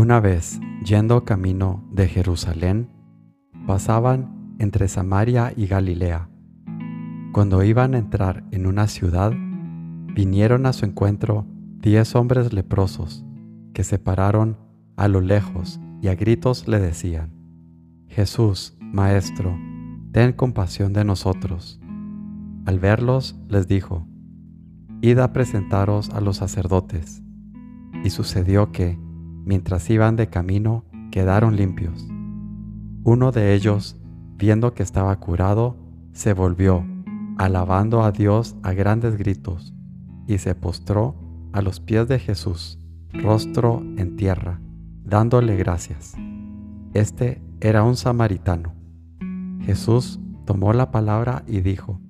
Una vez, yendo camino de Jerusalén, pasaban entre Samaria y Galilea. Cuando iban a entrar en una ciudad, vinieron a su encuentro diez hombres leprosos, que se pararon a lo lejos y a gritos le decían, Jesús, Maestro, ten compasión de nosotros. Al verlos les dijo, Id a presentaros a los sacerdotes. Y sucedió que, mientras iban de camino, quedaron limpios. Uno de ellos, viendo que estaba curado, se volvió, alabando a Dios a grandes gritos, y se postró a los pies de Jesús, rostro en tierra, dándole gracias. Este era un samaritano. Jesús tomó la palabra y dijo,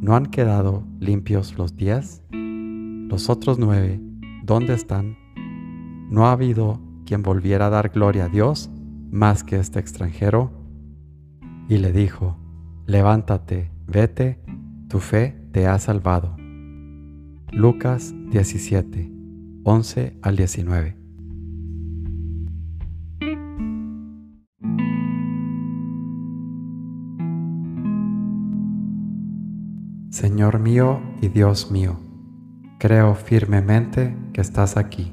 ¿No han quedado limpios los diez? Los otros nueve, ¿dónde están? ¿No ha habido quien volviera a dar gloria a Dios más que este extranjero? Y le dijo, levántate, vete, tu fe te ha salvado. Lucas 17, 11 al 19. Señor mío y Dios mío, creo firmemente que estás aquí,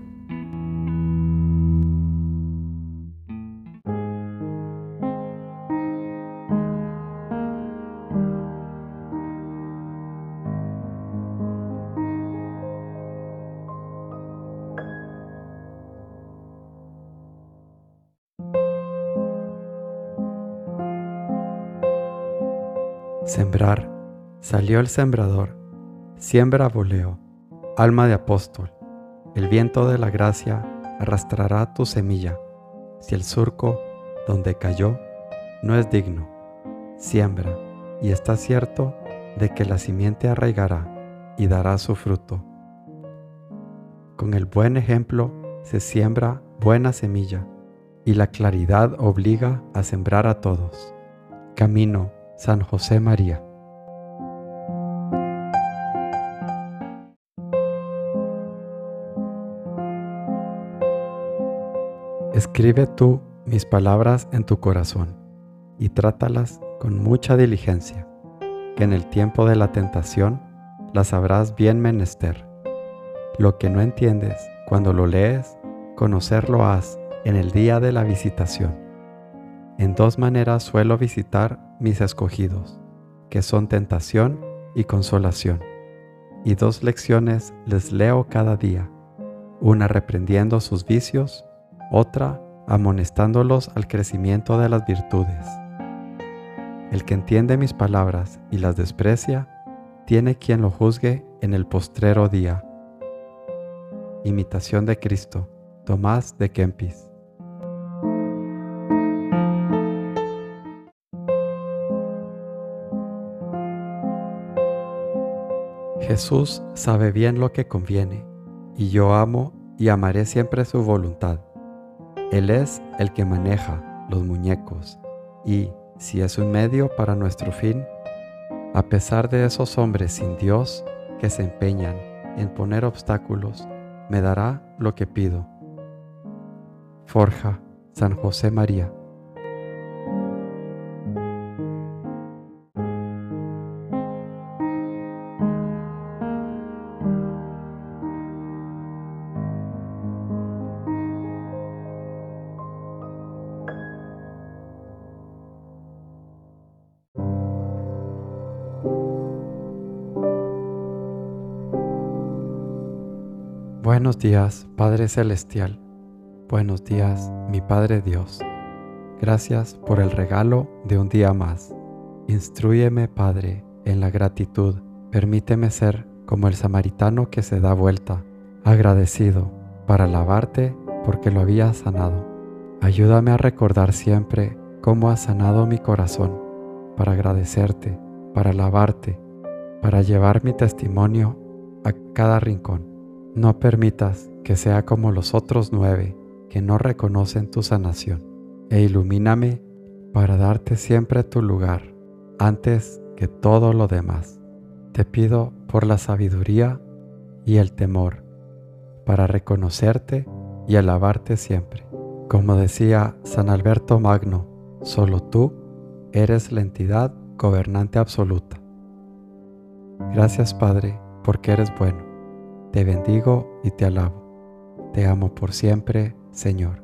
Sembrar. Salió el sembrador. Siembra voleo. Alma de apóstol. El viento de la gracia arrastrará tu semilla. Si el surco donde cayó no es digno, siembra y está cierto de que la simiente arraigará y dará su fruto. Con el buen ejemplo se siembra buena semilla y la claridad obliga a sembrar a todos. Camino San José María. Escribe tú mis palabras en tu corazón y trátalas con mucha diligencia, que en el tiempo de la tentación las habrás bien menester. Lo que no entiendes cuando lo lees, conocerlo has en el día de la visitación. En dos maneras suelo visitar mis escogidos, que son tentación y consolación. Y dos lecciones les leo cada día, una reprendiendo sus vicios, otra amonestándolos al crecimiento de las virtudes. El que entiende mis palabras y las desprecia, tiene quien lo juzgue en el postrero día. Imitación de Cristo, Tomás de Kempis. Jesús sabe bien lo que conviene, y yo amo y amaré siempre su voluntad. Él es el que maneja los muñecos, y si es un medio para nuestro fin, a pesar de esos hombres sin Dios que se empeñan en poner obstáculos, me dará lo que pido. Forja, San José María. Buenos días, Padre Celestial. Buenos días, mi Padre Dios. Gracias por el regalo de un día más. Instruyeme, Padre, en la gratitud. Permíteme ser como el samaritano que se da vuelta, agradecido, para alabarte porque lo había sanado. Ayúdame a recordar siempre cómo has sanado mi corazón, para agradecerte para alabarte, para llevar mi testimonio a cada rincón. No permitas que sea como los otros nueve que no reconocen tu sanación, e ilumíname para darte siempre tu lugar antes que todo lo demás. Te pido por la sabiduría y el temor para reconocerte y alabarte siempre. Como decía San Alberto Magno, solo tú eres la entidad gobernante absoluta. Gracias Padre, porque eres bueno. Te bendigo y te alabo. Te amo por siempre, Señor.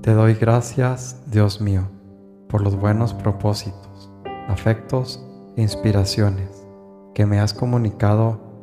Te doy gracias, Dios mío, por los buenos propósitos, afectos e inspiraciones que me has comunicado